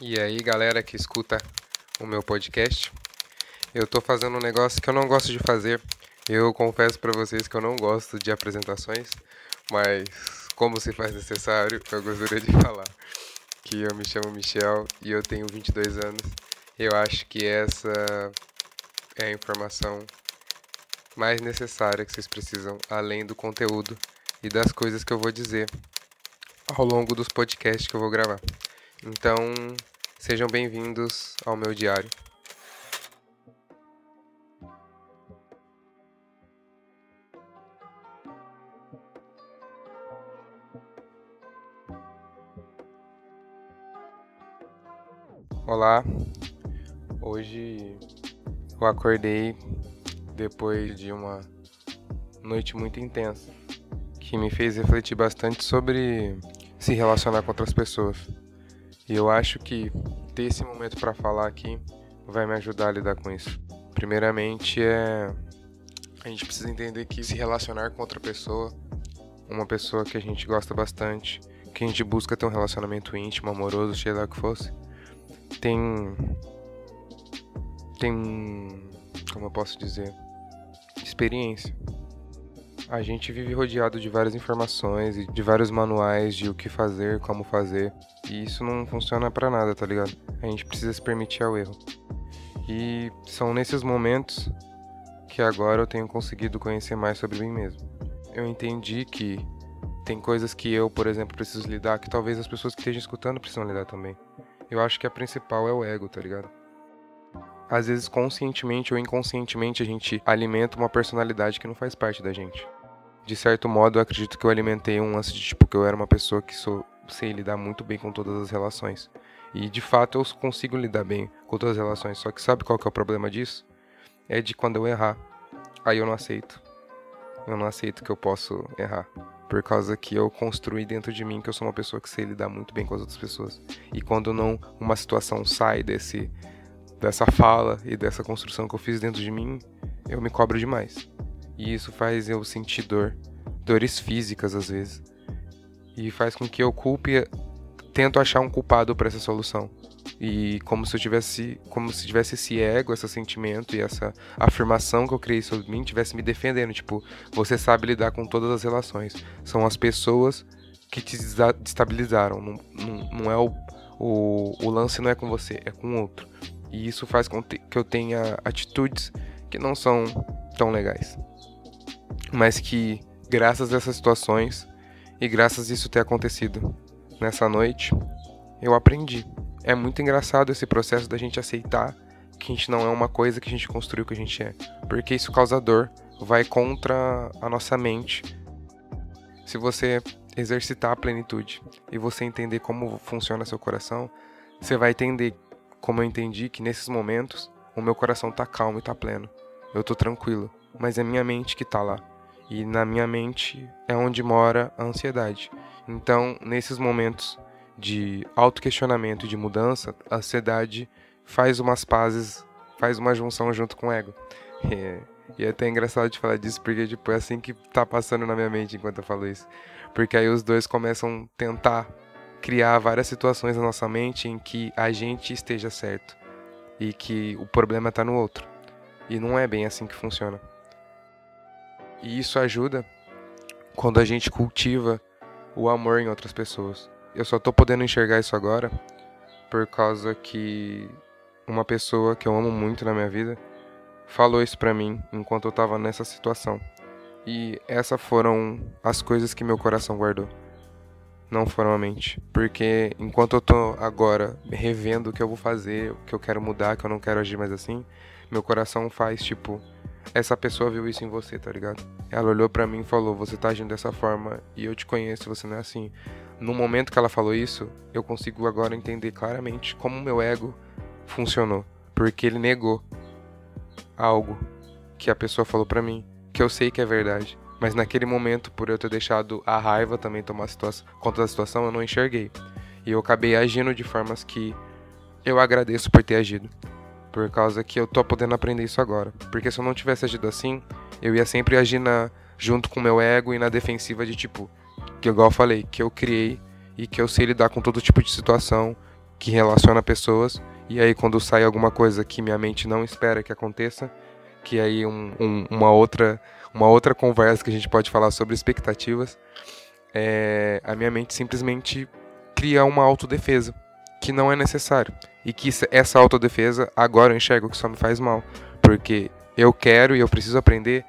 E aí, galera que escuta o meu podcast, eu tô fazendo um negócio que eu não gosto de fazer. Eu confesso para vocês que eu não gosto de apresentações, mas como se faz necessário, eu gostaria de falar que eu me chamo Michel e eu tenho 22 anos. Eu acho que essa é a informação mais necessária que vocês precisam, além do conteúdo e das coisas que eu vou dizer ao longo dos podcasts que eu vou gravar. Então, sejam bem-vindos ao meu diário. Olá, hoje eu acordei depois de uma noite muito intensa que me fez refletir bastante sobre se relacionar com outras pessoas. E eu acho que ter esse momento para falar aqui vai me ajudar a lidar com isso. Primeiramente é a gente precisa entender que se relacionar com outra pessoa, uma pessoa que a gente gosta bastante, que a gente busca ter um relacionamento íntimo, amoroso, seja lá o que fosse, tem tem como eu posso dizer, experiência. A gente vive rodeado de várias informações e de vários manuais de o que fazer, como fazer, e isso não funciona para nada, tá ligado? A gente precisa se permitir ao erro. E são nesses momentos que agora eu tenho conseguido conhecer mais sobre mim mesmo. Eu entendi que tem coisas que eu, por exemplo, preciso lidar que talvez as pessoas que estejam escutando precisam lidar também. Eu acho que a principal é o ego, tá ligado? às vezes conscientemente ou inconscientemente a gente alimenta uma personalidade que não faz parte da gente. De certo modo, eu acredito que eu alimentei um lance de tipo que eu era uma pessoa que sou, sei lidar muito bem com todas as relações. E de fato eu consigo lidar bem com todas as relações, só que sabe qual que é o problema disso? É de quando eu errar. Aí eu não aceito. Eu não aceito que eu posso errar. Por causa que eu construí dentro de mim que eu sou uma pessoa que sei lidar muito bem com as outras pessoas. E quando não uma situação sai desse dessa fala e dessa construção que eu fiz dentro de mim, eu me cobro demais. E isso faz eu sentir dor, dores físicas às vezes. E faz com que eu culpe, tento achar um culpado para essa solução. E como se eu tivesse, como se tivesse esse ego, esse sentimento e essa afirmação que eu criei sobre mim tivesse me defendendo, tipo, você sabe lidar com todas as relações. São as pessoas que te destabilizaram, não, não, não é o, o, o lance não é com você, é com outro. E isso faz com que eu tenha atitudes que não são tão legais. Mas que, graças a essas situações e graças a isso ter acontecido nessa noite, eu aprendi. É muito engraçado esse processo da gente aceitar que a gente não é uma coisa que a gente construiu que a gente é. Porque isso causa dor, vai contra a nossa mente. Se você exercitar a plenitude e você entender como funciona seu coração, você vai entender como eu entendi que nesses momentos o meu coração tá calmo e tá pleno. Eu tô tranquilo, mas é minha mente que tá lá. E na minha mente é onde mora a ansiedade. Então, nesses momentos de autoquestionamento e de mudança, a ansiedade faz umas pazes, faz uma junção junto com o ego. É, e é até engraçado de falar disso, porque tipo, é assim que tá passando na minha mente enquanto eu falo isso. Porque aí os dois começam a tentar criar várias situações na nossa mente em que a gente esteja certo e que o problema está no outro. E não é bem assim que funciona. E isso ajuda quando a gente cultiva o amor em outras pessoas. Eu só tô podendo enxergar isso agora por causa que uma pessoa que eu amo muito na minha vida falou isso pra mim enquanto eu tava nessa situação. E essas foram as coisas que meu coração guardou não formalmente. Porque enquanto eu tô agora revendo o que eu vou fazer, o que eu quero mudar, que eu não quero agir mais assim, meu coração faz tipo, essa pessoa viu isso em você, tá ligado? Ela olhou para mim e falou: "Você tá agindo dessa forma e eu te conheço, você não é assim". No momento que ela falou isso, eu consigo agora entender claramente como o meu ego funcionou, porque ele negou algo que a pessoa falou para mim, que eu sei que é verdade. Mas naquele momento, por eu ter deixado a raiva também tomar situação, conta da situação, eu não enxerguei. E eu acabei agindo de formas que eu agradeço por ter agido. Por causa que eu tô podendo aprender isso agora. Porque se eu não tivesse agido assim, eu ia sempre agir na, junto com o meu ego e na defensiva de tipo, que igual eu falei, que eu criei e que eu sei lidar com todo tipo de situação que relaciona pessoas. E aí quando sai alguma coisa que minha mente não espera que aconteça, que aí um, um, uma outra uma outra conversa que a gente pode falar sobre expectativas, é, a minha mente simplesmente cria uma autodefesa que não é necessário e que essa autodefesa agora eu enxergo que só me faz mal, porque eu quero e eu preciso aprender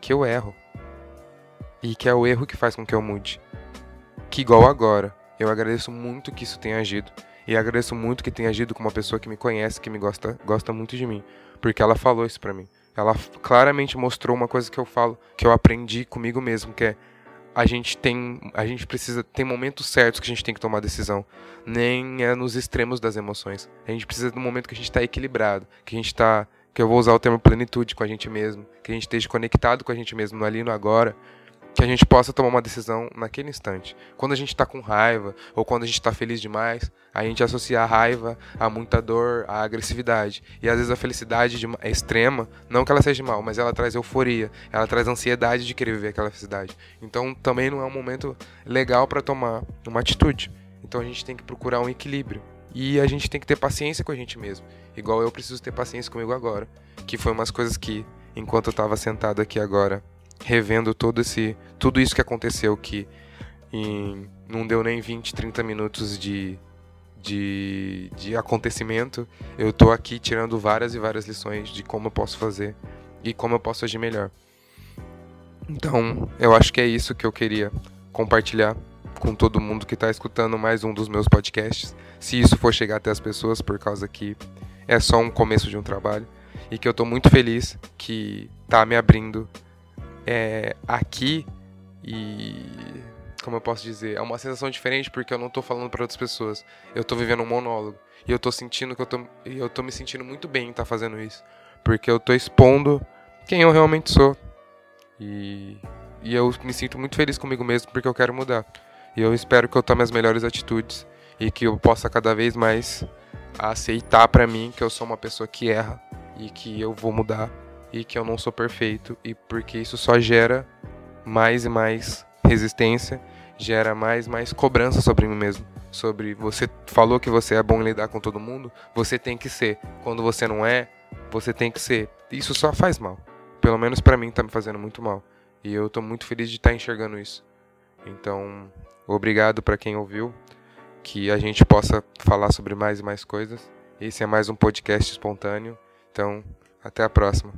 que eu erro e que é o erro que faz com que eu mude. Que igual agora, eu agradeço muito que isso tenha agido. E agradeço muito que tenha agido com uma pessoa que me conhece, que me gosta, gosta muito de mim. Porque ela falou isso pra mim. Ela claramente mostrou uma coisa que eu falo, que eu aprendi comigo mesmo, que é a gente tem, a gente precisa tem momentos certos que a gente tem que tomar decisão, nem é nos extremos das emoções. A gente precisa do momento que a gente está equilibrado, que a gente está, que eu vou usar o termo plenitude com a gente mesmo, que a gente esteja conectado com a gente mesmo no ali no agora, que a gente possa tomar uma decisão naquele instante. Quando a gente está com raiva ou quando a gente está feliz demais, a gente associa a raiva a muita dor, a agressividade. E às vezes a felicidade de, é extrema, não que ela seja mal, mas ela traz euforia, ela traz ansiedade de querer viver aquela felicidade. Então também não é um momento legal para tomar uma atitude. Então a gente tem que procurar um equilíbrio. E a gente tem que ter paciência com a gente mesmo. Igual eu preciso ter paciência comigo agora. Que foi umas coisas que, enquanto eu estava sentado aqui agora, revendo todo esse tudo isso que aconteceu que em, não deu nem 20, 30 minutos de, de, de acontecimento, eu tô aqui tirando várias e várias lições de como eu posso fazer e como eu posso agir melhor. Então, eu acho que é isso que eu queria compartilhar com todo mundo que está escutando mais um dos meus podcasts. Se isso for chegar até as pessoas, por causa que é só um começo de um trabalho. E que eu estou muito feliz que tá me abrindo é, aqui e como eu posso dizer, é uma sensação diferente porque eu não tô falando para outras pessoas. Eu tô vivendo um monólogo e eu tô sentindo que eu tô eu tô me sentindo muito bem em estar tá fazendo isso, porque eu tô expondo quem eu realmente sou. E e eu me sinto muito feliz comigo mesmo porque eu quero mudar. E eu espero que eu tome as melhores atitudes e que eu possa cada vez mais aceitar para mim que eu sou uma pessoa que erra e que eu vou mudar e que eu não sou perfeito e porque isso só gera mais e mais resistência, gera mais e mais cobrança sobre mim mesmo. Sobre você falou que você é bom em lidar com todo mundo, você tem que ser. Quando você não é, você tem que ser. Isso só faz mal. Pelo menos para mim tá me fazendo muito mal. E eu tô muito feliz de estar tá enxergando isso. Então, obrigado para quem ouviu, que a gente possa falar sobre mais e mais coisas. Esse é mais um podcast espontâneo. Então, até a próxima.